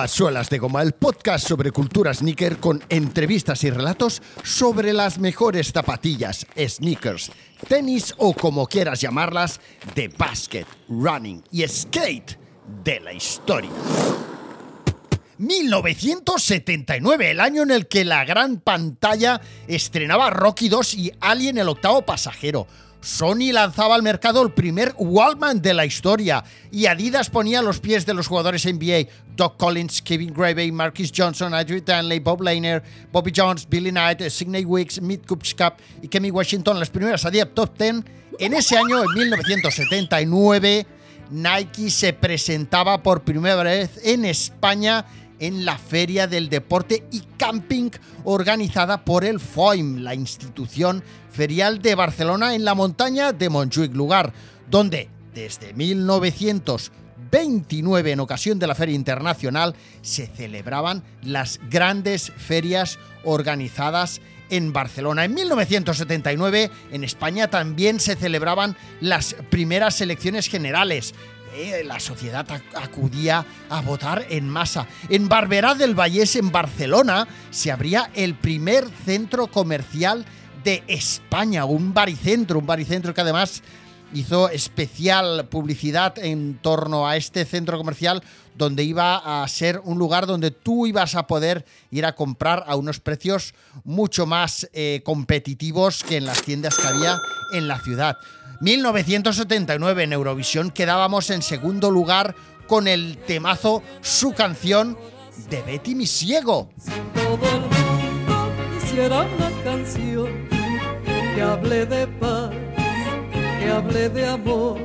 A Suelas de Goma, el podcast sobre cultura sneaker con entrevistas y relatos sobre las mejores zapatillas, sneakers, tenis o como quieras llamarlas, de basket, running y skate de la historia. 1979, el año en el que la gran pantalla estrenaba Rocky 2 y Alien el octavo pasajero. Sony lanzaba al mercado el primer Wallman de la historia y Adidas ponía los pies de los jugadores NBA Doc Collins, Kevin Gravey, Marcus Johnson, Adrian Danley, Bob Lehner, Bobby Jones, Billy Knight, Sidney Wicks, Mick Cup y Kemi Washington, las primeras a top 10. En ese año, en 1979, Nike se presentaba por primera vez en España en la Feria del Deporte y Camping organizada por el FOIM, la institución ferial de Barcelona en la montaña de Montjuic, lugar donde desde 1929, en ocasión de la Feria Internacional, se celebraban las grandes ferias organizadas en Barcelona. En 1979, en España también se celebraban las primeras elecciones generales. Eh, la sociedad acudía a votar en masa. En Barberá del Vallés, en Barcelona, se abría el primer centro comercial de España, un baricentro, un baricentro que además hizo especial publicidad en torno a este centro comercial donde iba a ser un lugar donde tú ibas a poder ir a comprar a unos precios mucho más eh, competitivos que en las tiendas que había en la ciudad. 1979 en Eurovisión quedábamos en segundo lugar con el temazo Su canción de Betty Mi Ciego. una canción que hable de paz, que hable de amor.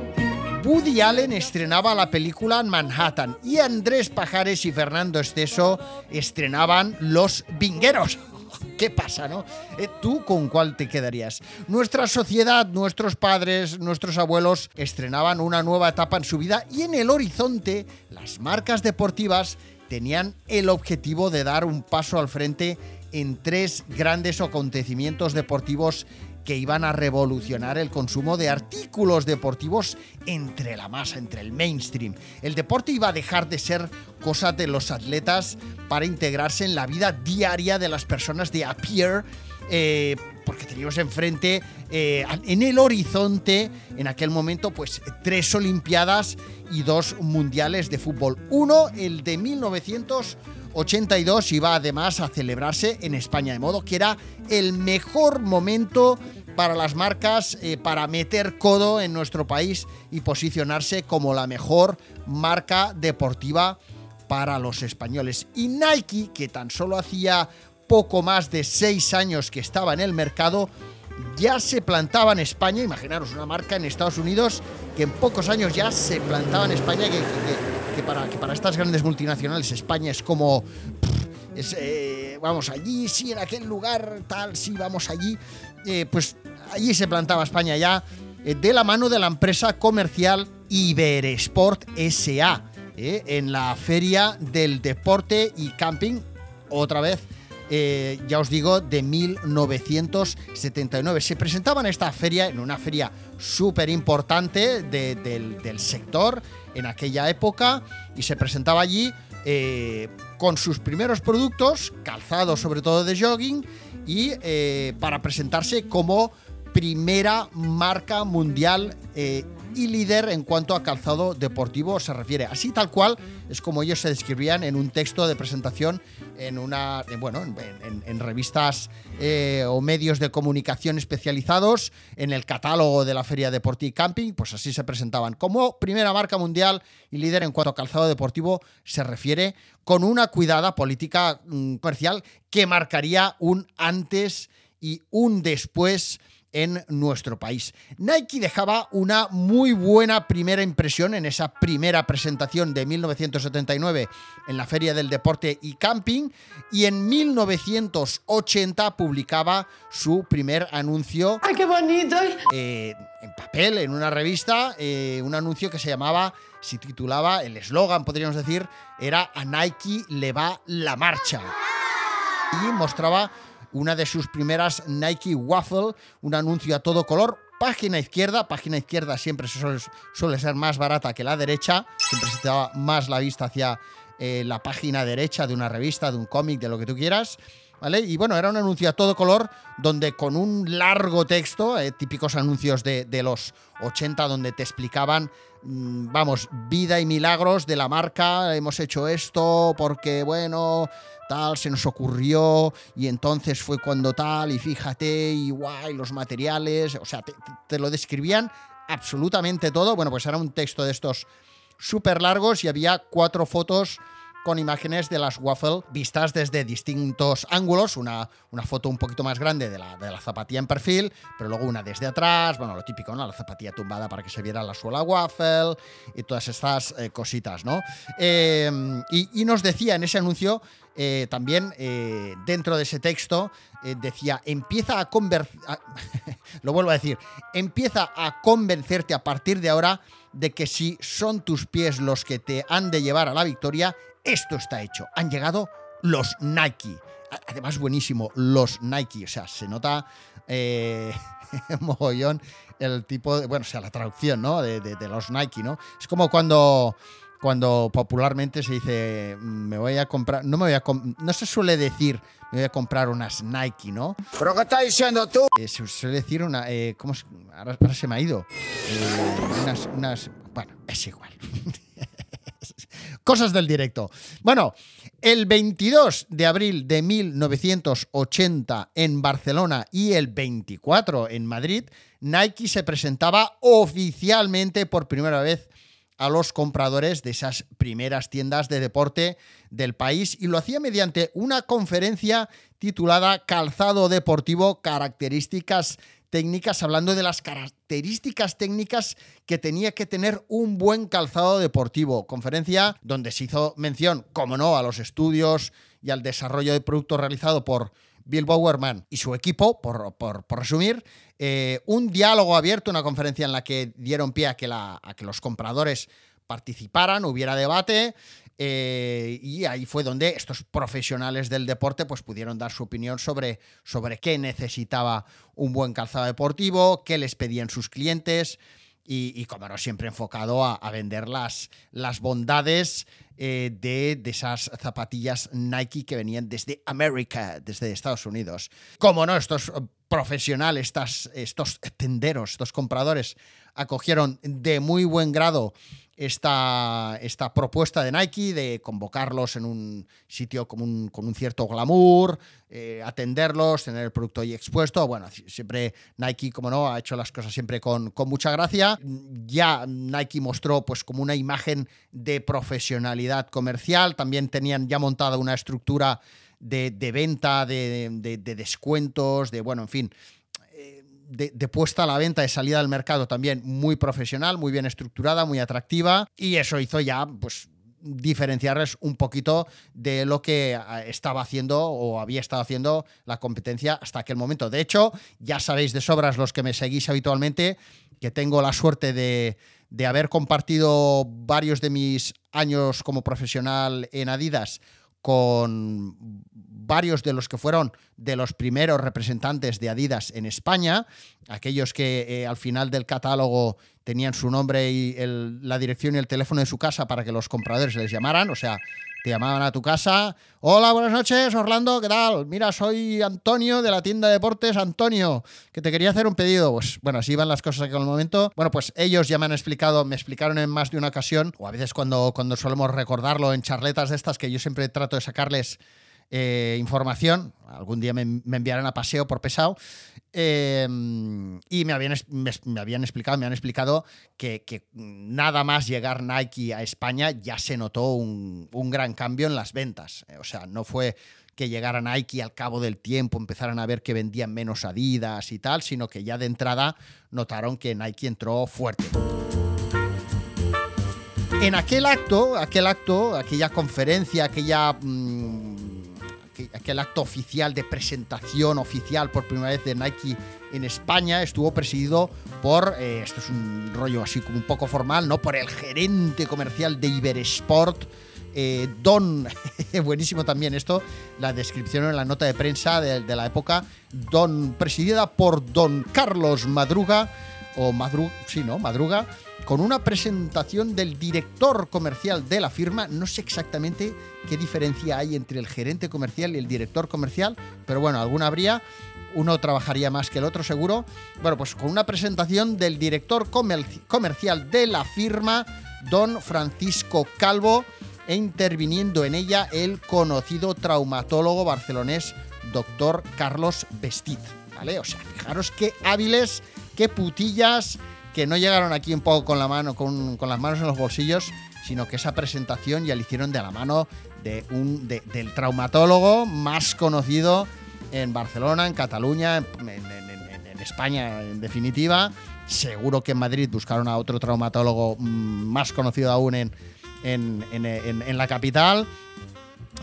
Woody Allen estrenaba la película Manhattan y Andrés Pajares y Fernando Esteso estrenaban Los Vingueros. ¿Qué pasa, no? Eh, ¿Tú con cuál te quedarías? Nuestra sociedad, nuestros padres, nuestros abuelos estrenaban una nueva etapa en su vida y en el horizonte las marcas deportivas tenían el objetivo de dar un paso al frente en tres grandes acontecimientos deportivos que iban a revolucionar el consumo de artículos deportivos entre la masa, entre el mainstream. El deporte iba a dejar de ser cosa de los atletas para integrarse en la vida diaria de las personas de a pie, eh, porque teníamos enfrente, eh, en el horizonte, en aquel momento, pues tres Olimpiadas y dos Mundiales de fútbol. Uno, el de 1982, iba además a celebrarse en España, de modo que era el mejor momento para las marcas eh, para meter codo en nuestro país y posicionarse como la mejor marca deportiva para los españoles. Y Nike, que tan solo hacía poco más de seis años que estaba en el mercado, ya se plantaba en España, imaginaros una marca en Estados Unidos que en pocos años ya se plantaba en España, que, para, que para estas grandes multinacionales España es como... Eh, vamos allí, sí, en aquel lugar, tal, sí, vamos allí. Eh, pues allí se plantaba España ya, eh, de la mano de la empresa comercial Iberesport SA, en la Feria del Deporte y Camping, otra vez ya os digo, de 1979. Se presentaba en esta feria, en una feria súper importante del, sector en aquella época, y se presentaba allí eh, con sus primeros productos, calzados sobre todo de jogging, y eh, para presentarse como primera marca mundial eh, y líder en cuanto a calzado deportivo se refiere. Así tal cual es como ellos se describían en un texto de presentación en una, bueno, en, revistas eh, o medios de comunicación especializados, en el catálogo de la Feria Deportiva y Camping, pues así se presentaban. Como primera marca mundial y líder en cuanto a calzado deportivo se refiere, con una cuidada política mm, comercial que marcaría un antes y un después en nuestro país. Nike dejaba una muy buena primera impresión en esa primera presentación de 1979 en la Feria del Deporte y Camping y en 1980 publicaba su primer anuncio. ¡Ay, qué bonito! Eh, en papel, en una revista, eh, un anuncio que se llamaba, se titulaba, el eslogan podríamos decir, era A Nike le va la marcha. Y mostraba una de sus primeras Nike Waffle, un anuncio a todo color, página izquierda, página izquierda siempre suele, ser más barata que la derecha, siempre se te daba más la vista hacia eh, la página derecha de una revista, de un cómic, de lo que tú quieras. ¿Vale? Y bueno, era un anuncio a todo color donde con un largo texto, eh, típicos anuncios de, los 80 donde te explicaban, mmm, vamos, vida y milagros de la marca, hemos hecho esto porque, bueno, tal, se nos ocurrió y entonces fue cuando tal y fíjate y guay, los materiales, o sea, te, te lo describían absolutamente todo. Bueno, pues era un texto de estos súper largos y había cuatro fotos con imágenes de las waffle vistas desde distintos ángulos, una, una foto un poquito más grande de la, de la, zapatilla en perfil, pero luego una desde atrás, bueno, lo típico, ¿no? La zapatilla tumbada para que se viera la suela waffle y todas estas eh, cositas, ¿no? Y, y, nos decía en ese anuncio, eh, también eh, dentro de ese texto, decía, empieza a convencer, lo vuelvo a decir, empieza a convencerte a partir de ahora de que si son tus pies los que te han de llevar a la victoria, esto está hecho. Han llegado los Nike. Además, buenísimo, los Nike. O sea, se nota eh, mogollón el tipo de. Bueno, o sea, la traducción, ¿no? De, de, de los Nike, ¿no? Es como cuando. Cuando popularmente se dice, me voy a comprar, no me voy a, no se suele decir, me voy a comprar unas Nike, ¿no? ¿Pero qué estás diciendo tú? Eh, se suele decir una, eh, ¿cómo se, ahora, ahora, se me ha ido? Eh, unas, unas, bueno, es igual. Cosas del directo. Bueno, el 22 de abril de 1980 en Barcelona y el 24 en Madrid, Nike se presentaba oficialmente por primera vez a los compradores de esas primeras tiendas de deporte del país y lo hacía mediante una conferencia titulada Calzado Deportivo, características técnicas, hablando de las características técnicas que tenía que tener un buen calzado deportivo. Conferencia donde se hizo mención, como no, a los estudios y al desarrollo de productos realizado por Bill Bowerman y su equipo, por, por, por resumir, eh, un diálogo abierto, una conferencia en la que dieron pie a que, la, a que los compradores participaran, hubiera debate, eh, y ahí fue donde estos profesionales del deporte pues, pudieron dar su opinión sobre, sobre qué necesitaba un buen calzado deportivo, qué les pedían sus clientes y, como no, siempre enfocado a, vender las, las bondades eh, de, de, esas zapatillas Nike que venían desde América, desde Estados Unidos. Como no, estos profesionales, estos tenderos, estos compradores, acogieron de muy buen grado esta, esta propuesta de Nike de convocarlos en un sitio con un, con un cierto glamour, eh, atenderlos, tener el producto ahí expuesto. Bueno, siempre Nike, como no, ha hecho las cosas siempre con, con mucha gracia. Ya Nike mostró pues como una imagen de profesionalidad comercial, también tenían ya montada una estructura de, de venta, de, de, de descuentos, de, bueno, en fin, de, puesta a la venta, de salida al mercado también muy profesional, muy bien estructurada, muy atractiva y eso hizo ya pues diferenciarles un poquito de lo que estaba haciendo o había estado haciendo la competencia hasta aquel momento. De hecho, ya sabéis de sobras los que me seguís habitualmente que tengo la suerte de, de haber compartido varios de mis años como profesional en Adidas con varios de los que fueron de los primeros representantes de Adidas en España, aquellos que eh, al final del catálogo tenían su nombre y la dirección y el teléfono de su casa para que los compradores les llamaran, o sea, te llamaban a tu casa. Hola, buenas noches, Orlando, ¿qué tal? Mira, soy Antonio de la tienda de deportes Antonio, que te quería hacer un pedido. Pues bueno, así van las cosas en el momento. Bueno, pues ellos ya me han explicado, me explicaron en más de una ocasión, o a veces cuando, cuando solemos recordarlo en charletas de estas, que yo siempre trato de sacarles eh, información. Algún día me, enviarán a paseo por pesado. Eh, y me habían, me, habían explicado, me han explicado que, nada más llegar Nike a España ya se notó un, un gran cambio en las ventas. O sea, no fue que llegara Nike al cabo del tiempo empezaran a ver que vendían menos Adidas y tal, sino que ya de entrada notaron que Nike entró fuerte. En aquel acto, aquel acto, aquella conferencia, aquella mmm, aquel acto oficial de presentación oficial por primera vez de Nike en España estuvo presidido por, eh, esto es un rollo así como un poco formal, ¿no? Por el gerente comercial de Ibersport, eh, Don, buenísimo también esto, la descripción en la nota de prensa de, de la época, Don, presidida por Don Carlos Madruga, o Madruga, sí, ¿no? Madruga, con una presentación del director comercial de la firma. No sé exactamente qué diferencia hay entre el gerente comercial y el director comercial, pero bueno, alguna habría. Uno trabajaría más que el otro, seguro. Bueno, pues con una presentación del director comercial de la firma, don Francisco Calvo, e interviniendo en ella el conocido traumatólogo barcelonés, doctor Carlos Vestit. ¿Vale? O sea, fijaros qué hábiles, qué putillas que no llegaron aquí un poco con la mano, con, las manos en los bolsillos, sino que esa presentación ya la hicieron de la mano de un, del traumatólogo más conocido en Barcelona, en Cataluña, en, España en definitiva. Seguro que en Madrid buscaron a otro traumatólogo mm, más conocido aún en, en, la capital.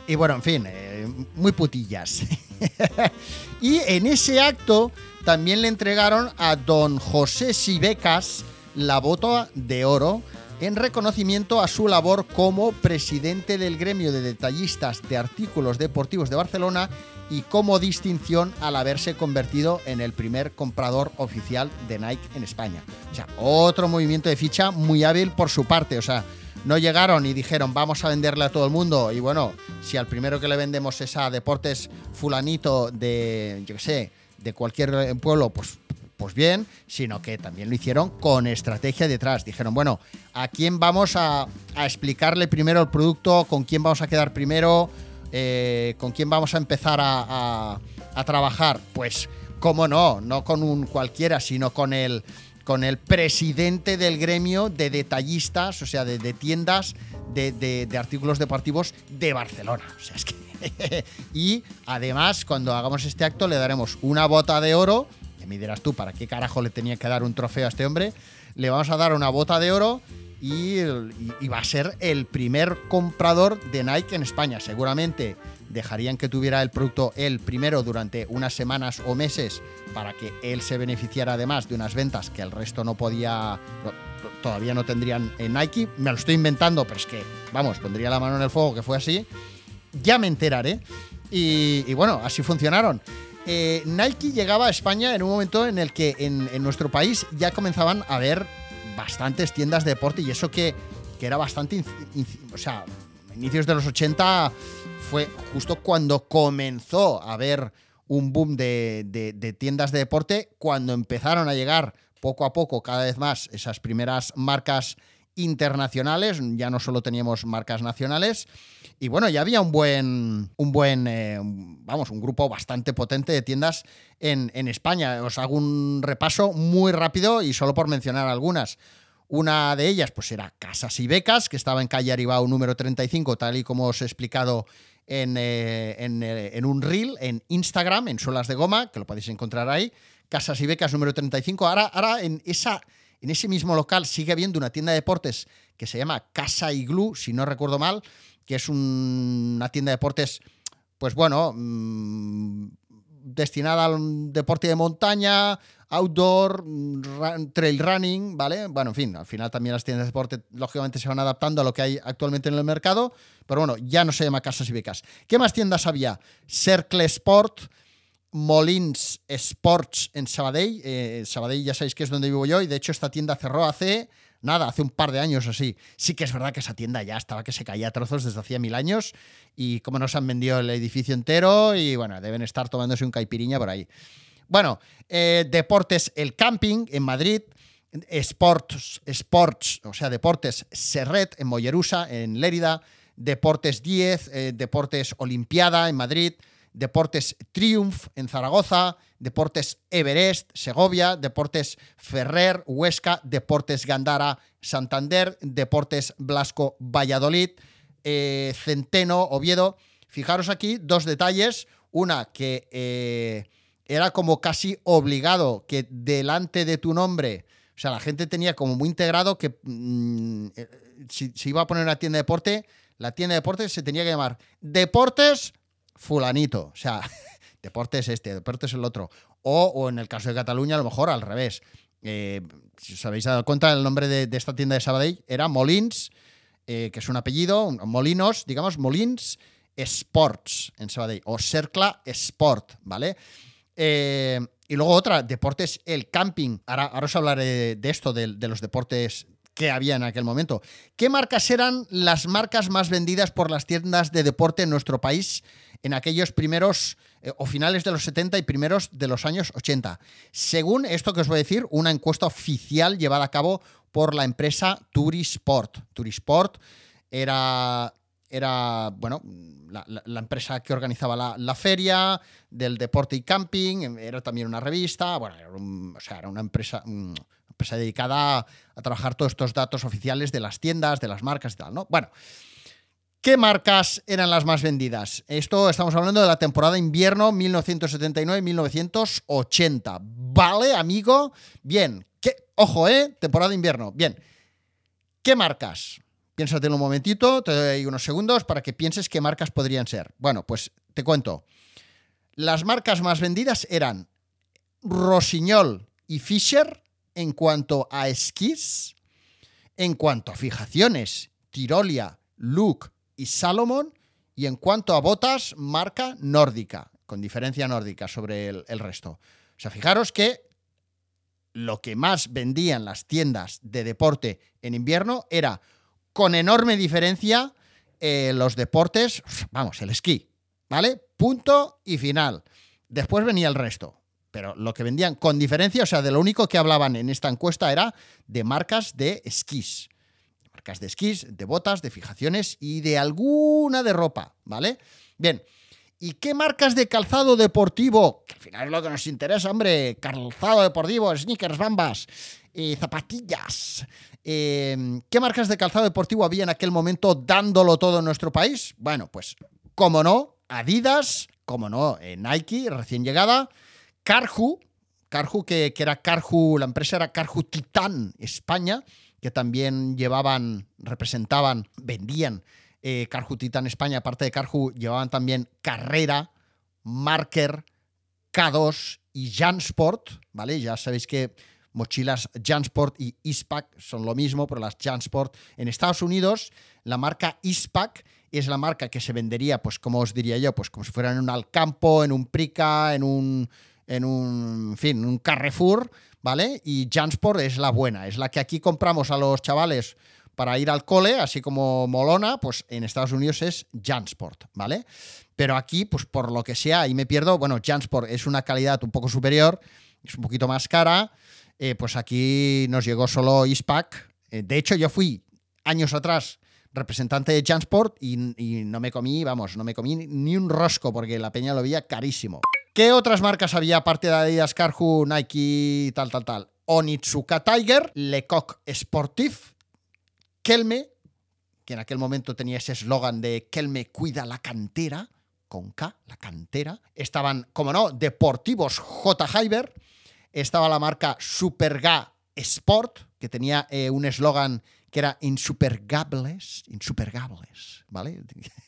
Y bueno, en fin, eh, muy putillas. y en ese acto también le entregaron a don José Sibecas la bota de oro en reconocimiento a su labor como presidente del gremio de detallistas de artículos deportivos de Barcelona y como distinción al haberse convertido en el primer comprador oficial de Nike en España. O sea, otro movimiento de ficha muy hábil por su parte. O sea, no llegaron y dijeron vamos a venderle a todo el mundo y bueno, si al primero que le vendemos es a Deportes fulanito de, yo qué sé, de cualquier pueblo, pues, pues bien, sino que también lo hicieron con estrategia detrás. Dijeron, bueno, ¿a quién vamos a, explicarle primero el producto? ¿Con quién vamos a quedar primero? Eh, ¿Con quién vamos a empezar a, trabajar? Pues, cómo no, no con un cualquiera, sino con el, con el presidente del gremio de detallistas, o sea, de, tiendas de, de, artículos deportivos de Barcelona. O sea, es que y además, cuando hagamos este acto, le daremos una bota de oro. Que me dirás tú, ¿para qué carajo le tenía que dar un trofeo a este hombre? Le vamos a dar una bota de oro y, va a ser el primer comprador de Nike en España. Seguramente dejarían que tuviera el producto él primero durante unas semanas o meses para que él se beneficiara además de unas ventas que el resto no podía, todavía no tendrían en Nike. Me lo estoy inventando, pero es que, vamos, pondría la mano en el fuego que fue así ya me enteraré. Y, bueno, así funcionaron. Eh, Nike llegaba a España en un momento en el que en, nuestro país ya comenzaban a haber bastantes tiendas de deporte y eso que, era bastante... o sea, inicios de los 80 fue justo cuando comenzó a haber un boom de, tiendas de deporte, cuando empezaron a llegar poco a poco cada vez más esas primeras marcas internacionales, ya no solo teníamos marcas nacionales. Y bueno, ya había un buen, un buen eh, vamos, un grupo bastante potente de tiendas en, España. Os hago un repaso muy rápido y solo por mencionar algunas. Una de ellas, pues era Casas y Becas, que estaba en calle Aribao número 35, tal y como os he explicado en, eh, eh, en, un reel en Instagram, en Solas de Goma, que lo podéis encontrar ahí. Casas y Becas número 35. Ahora, ahora en esa en ese mismo local sigue habiendo una tienda de deportes que se llama Casa Iglú, si no recuerdo mal, que es una tienda de deportes, pues bueno, mm, destinada al deporte de montaña, outdoor, trail running, ¿vale? Bueno, en fin, al final también las tiendas de deporte lógicamente se van adaptando a lo que hay actualmente en el mercado, pero bueno, ya no se llama Casas y Becas. ¿Qué más tiendas había? Cercle Sport, Molins Sports en Sabadell. Eh, Sabadell ya sabéis que es donde vivo yo y de hecho esta tienda cerró hace nada, hace un par de años así. Sí que es verdad que esa tienda ya estaba que se caía a trozos desde hacía mil años y como nos han vendido el edificio entero y bueno, deben estar tomándose un caipiriña por ahí. Bueno, eh, Deportes El Camping en Madrid. Sports, Sports, o sea, Deportes Serret en Mollerusa, en Lérida. Deportes 10, eh, Deportes Olimpiada en Madrid. Deportes Triumph en Zaragoza, Deportes Everest, Segovia, Deportes Ferrer, Huesca, Deportes Gandara, Santander, Deportes Blasco, Valladolid, eh, Centeno, Oviedo. Fijaros aquí dos detalles. Una que eh, era como casi obligado que delante de tu nombre, o sea, la gente tenía como muy integrado que mm, eh, si, iba a poner una tienda de deporte, la tienda de deportes se tenía que llamar Deportes fulanito. O sea, deporte es este, deporte es el otro. O, en el caso de Cataluña, a lo mejor al revés. Eh, si os habéis dado cuenta, el nombre de, esta tienda de Sabadell era Molins, eh, que es un apellido, Molinos, digamos, Molins Sports en Sabadell, o Cercla Sport, ¿vale? Eh, y luego otra, deportes, el camping. Ahora, os hablaré de, esto, de, los deportes que había en aquel momento. ¿Qué marcas eran las marcas más vendidas por las tiendas de deporte en nuestro país en aquellos primeros eh, o finales de los 70 y primeros de los años 80? Según esto que os voy a decir, una encuesta oficial llevada a cabo por la empresa Turisport. Turisport era era, bueno, la, empresa que organizaba la, feria del deporte y camping, era también una revista, bueno, era, o sea, era una empresa, empresa dedicada a, trabajar todos estos datos oficiales de las tiendas, de las marcas y tal, ¿no? Bueno, ¿qué marcas eran las más vendidas? Esto estamos hablando de la temporada invierno 1979-1980. ¿Vale, amigo? Bien, ¿qué? Ojo, ¿eh? Temporada invierno. Bien. ¿Qué marcas? Piénsatelo un momentito, te doy unos segundos para que pienses qué marcas podrían ser. Bueno, pues te cuento. Las marcas más vendidas eran Rosiñol y Fisher en cuanto a esquís, en cuanto a fijaciones, Tirolia, Luke y Salomon, y en cuanto a botas, marca nórdica, con diferencia nórdica sobre el, resto. O sea, fijaros que lo que más vendían las tiendas de deporte en invierno era con enorme diferencia eh, los deportes, vamos, el esquí, ¿vale? Punto y final. Después venía el resto. Pero lo que vendían con diferencia, o sea, de lo único que hablaban en esta encuesta era de marcas de esquís. Marcas de esquís, de botas, de fijaciones y de alguna de ropa, ¿vale? Bien. ¿Y qué marcas de calzado deportivo? Que al final es lo que nos interesa, hombre. Calzado deportivo, sneakers, bambas, y zapatillas. Em, ¿Qué marcas de calzado deportivo había en aquel momento dándolo todo en nuestro país? Bueno, pues, como no, Adidas, como no, eh, Nike, recién llegada, Carhu, Carhu que, era Carhu, la empresa era Carhu Titan España, que también llevaban, representaban, vendían eh, Carhu Titan España, aparte de Carhu, llevaban también Carrera, Marker, K2 y Jansport, ¿vale? Ya sabéis que mochilas Jansport y Ispac son lo mismo, pero las Jansport en Estados Unidos, la marca Ispac es la marca que se vendería, pues como os diría yo, pues como si fuera en un Alcampo, en un Prica, en un, en un, fin, un Carrefour, ¿vale? Y Jansport es la buena, es la que aquí compramos a los chavales para ir al cole, así como Molona, pues en Estados Unidos es Jansport, ¿vale? Pero aquí, pues por lo que sea, ahí me pierdo, bueno, Jansport es una calidad un poco superior, es un poquito más cara, eh, pues aquí nos llegó solo ISPAC. Eh, de hecho, yo fui años atrás representante de Jansport y, no me comí, vamos, no me comí ni un rosco porque la peña lo veía carísimo. ¿Qué otras marcas había aparte de Adidas, Carhu, Nike, tal, tal, tal? Onitsuka Tiger, Lecoq Sportif, Kelme, que en aquel momento tenía ese eslogan de Kelme cuida la cantera, con K, la cantera. Estaban, como no, Deportivos J. Hyber, estaba la marca Superga Sport, que tenía eh, un eslogan que era insupergables, insupergables, ¿vale?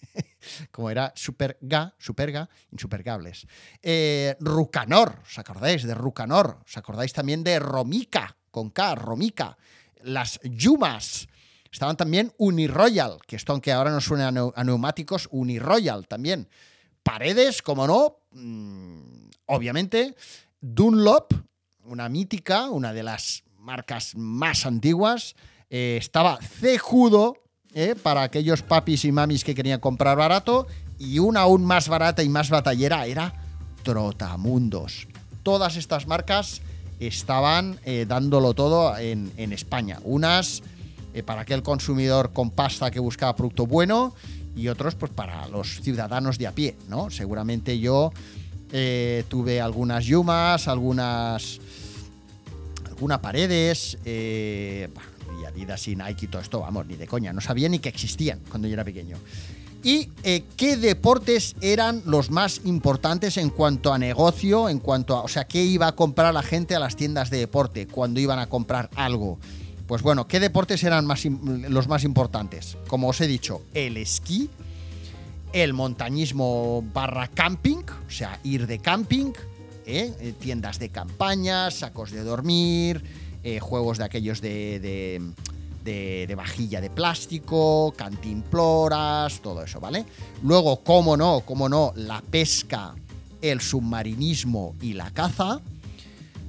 Como era Superga, Superga, insupergables. Eh, Rucanor, ¿os acordáis de Rucanor? ¿Os acordáis también de Romica, con K, Romica? Las Yumas. Estaban también Uniroyal, que esto aunque ahora no suena a neumáticos, Uniroyal también. Paredes, como no, mm, obviamente. Dunlop, una mítica, una de las marcas más antiguas. Eh, estaba cejudo eh, para aquellos papis y mamis que querían comprar barato. Y una aún más barata y más batallera era Trotamundos. Todas estas marcas estaban eh, dándolo todo en, en España. Unas para aquel consumidor con pasta que buscaba producto bueno y otros pues para los ciudadanos de a pie, ¿no? Seguramente yo tuve algunas Yumas, algunas alguna Paredes, eh, Adidas y Nike y todo esto, vamos, ni de coña, no sabía ni que existían cuando yo era pequeño. ¿Y eh, qué deportes eran los más importantes en cuanto a negocio, en cuanto a, o sea, qué iba a comprar la gente a las tiendas de deporte cuando iban a comprar algo? Pues bueno, ¿qué deportes eran los más importantes? Como os he dicho, el esquí, el montañismo barra camping, o sea, ir de camping, ¿eh? Eh, tiendas de campaña, sacos de dormir, eh, juegos de aquellos de, de, vajilla de plástico, cantimploras, todo eso, ¿vale? Luego, cómo no, cómo no, la pesca, el submarinismo y la caza.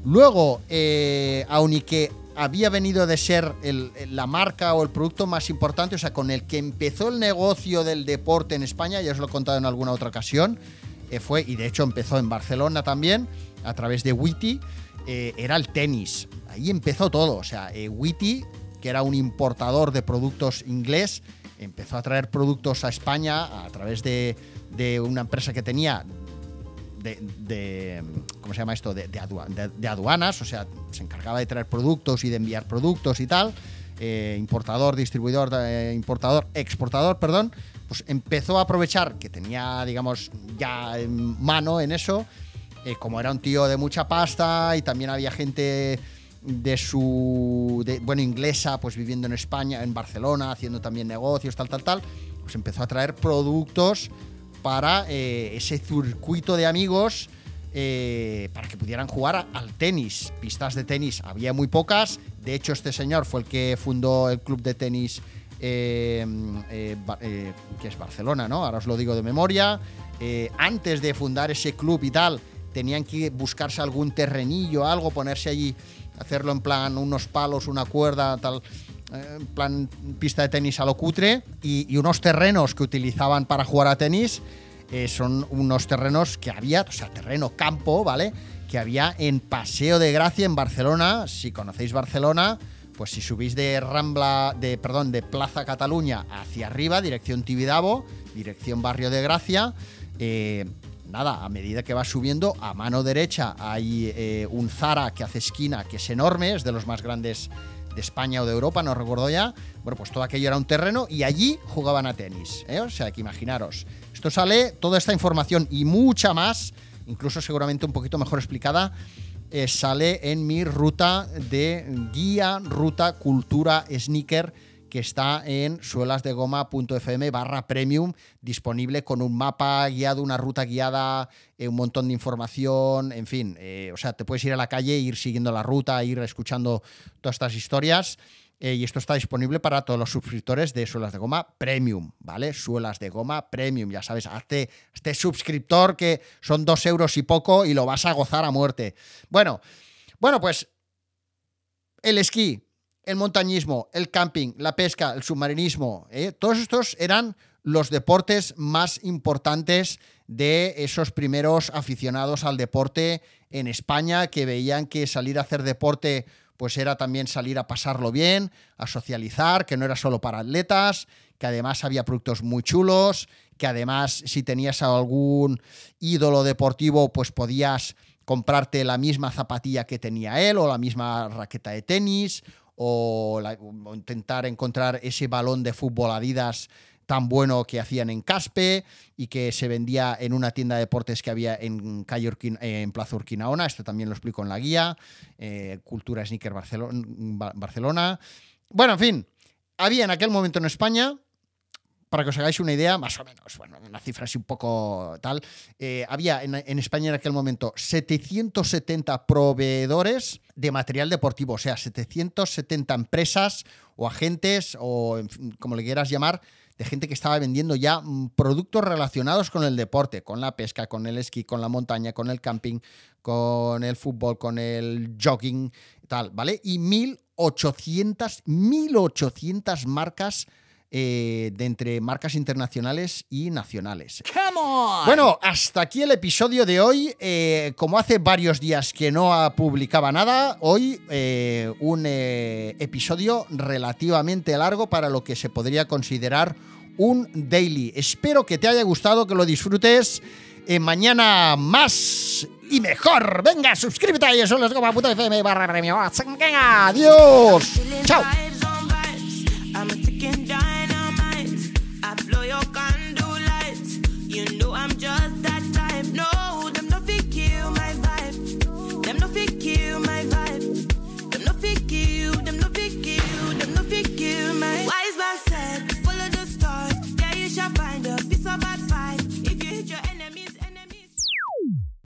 Luego, aunque había venido de ser la marca o el producto más importante, o sea, con el que empezó el negocio del deporte en España, ya os lo he contado en alguna otra ocasión, eh, fue, y de hecho empezó en Barcelona también, a través de Witty, eh, era el tenis. Ahí empezó todo, o sea, eh, Witty, que era un importador de productos inglés, empezó a traer productos a España a través de, de una empresa que tenía de, ¿cómo se llama esto? De, aduanas, o sea, se encargaba de traer productos y de enviar productos y tal. Eh, importador, distribuidor, eh, importador, exportador, perdón, pues empezó a aprovechar que tenía, digamos, ya en mano en eso, eh, como era un tío de mucha pasta y también había gente de su, bueno, inglesa, pues viviendo en España, en Barcelona, haciendo también negocios, tal, tal, tal, pues empezó a traer productos para eh, ese circuito de amigos eh, para que pudieran jugar al tenis. Pistas de tenis había muy pocas. De hecho, este señor fue el que fundó el club de tenis eh, que es Barcelona, ¿no? Ahora os lo digo de memoria. antes de fundar ese club y tal, tenían que buscarse algún terrenillo, algo, ponerse allí, hacerlo en plan unos palos, una cuerda, tal en plan pista de tenis a lo cutre, y, unos terrenos que utilizaban para jugar a tenis eh, son unos terrenos que había, o sea, terreno campo, ¿vale? Que había en Paseo de Gracia en Barcelona. Si conocéis Barcelona, pues si subís de Rambla, de perdón, de Plaza Cataluña hacia arriba, dirección Tibidabo, dirección Barrio de Gracia, eh, nada, a medida que vas subiendo, a mano derecha hay eh, un Zara que hace esquina, que es enorme, es de los más grandes de España o de Europa, no recuerdo ya. Bueno, pues todo aquello era un terreno y allí jugaban a tenis. ¿eh? O sea, que imaginaros. Esto sale, toda esta información y mucha más, incluso seguramente un poquito mejor explicada, eh, sale en mi ruta de guía, ruta cultura sneaker que está en suelasdegoma.fm barra premium, disponible con un mapa guiado, una ruta guiada, eh, un montón de información, en fin, eh, o sea, te puedes ir a la calle, ir siguiendo la ruta, ir escuchando todas estas historias. Eh, y esto está disponible para todos los suscriptores de Suelas de Goma Premium, ¿vale? Suelas de Goma Premium, ya sabes, hazte este suscriptor que son dos euros y poco y lo vas a gozar a muerte. Bueno, bueno, pues el esquí, el montañismo, el camping, la pesca, el submarinismo, ¿eh? todos estos eran los deportes más importantes de esos primeros aficionados al deporte en España que veían que salir a hacer deporte pues era también salir a pasarlo bien, a socializar, que no era solo para atletas, que además había productos muy chulos, que además si tenías algún ídolo deportivo pues podías comprarte la misma zapatilla que tenía él o la misma raqueta de tenis o, intentar encontrar ese balón de fútbol Adidas tan bueno que hacían en Caspe y que se vendía en una tienda de deportes que había en, calle en Plaza Urquinaona. Esto también lo explico en la guía. Eh, Cultura Sneaker Barcelona. Bueno, en fin, había en aquel momento en España para que os hagáis una idea, más o menos, bueno, una cifra así un poco tal, eh, había en, España en aquel momento 770 proveedores de material deportivo, o sea, 770 empresas o agentes o como le quieras llamar, de gente que estaba vendiendo ya mm, productos relacionados con el deporte, con la pesca, con el esquí, con la montaña, con el camping, con el fútbol, con el jogging, tal, ¿vale? Y 1800, 1800 marcas eh, de entre marcas internacionales y nacionales. Bueno, hasta aquí el episodio de hoy. Eh, como hace varios días que no publicaba nada, hoy eh, un episodio relativamente largo para lo que se podría considerar un daily. Espero que te haya gustado, que lo disfrutes. mañana más y mejor. Venga, suscríbete a eso, los fm barra Adiós. Chao.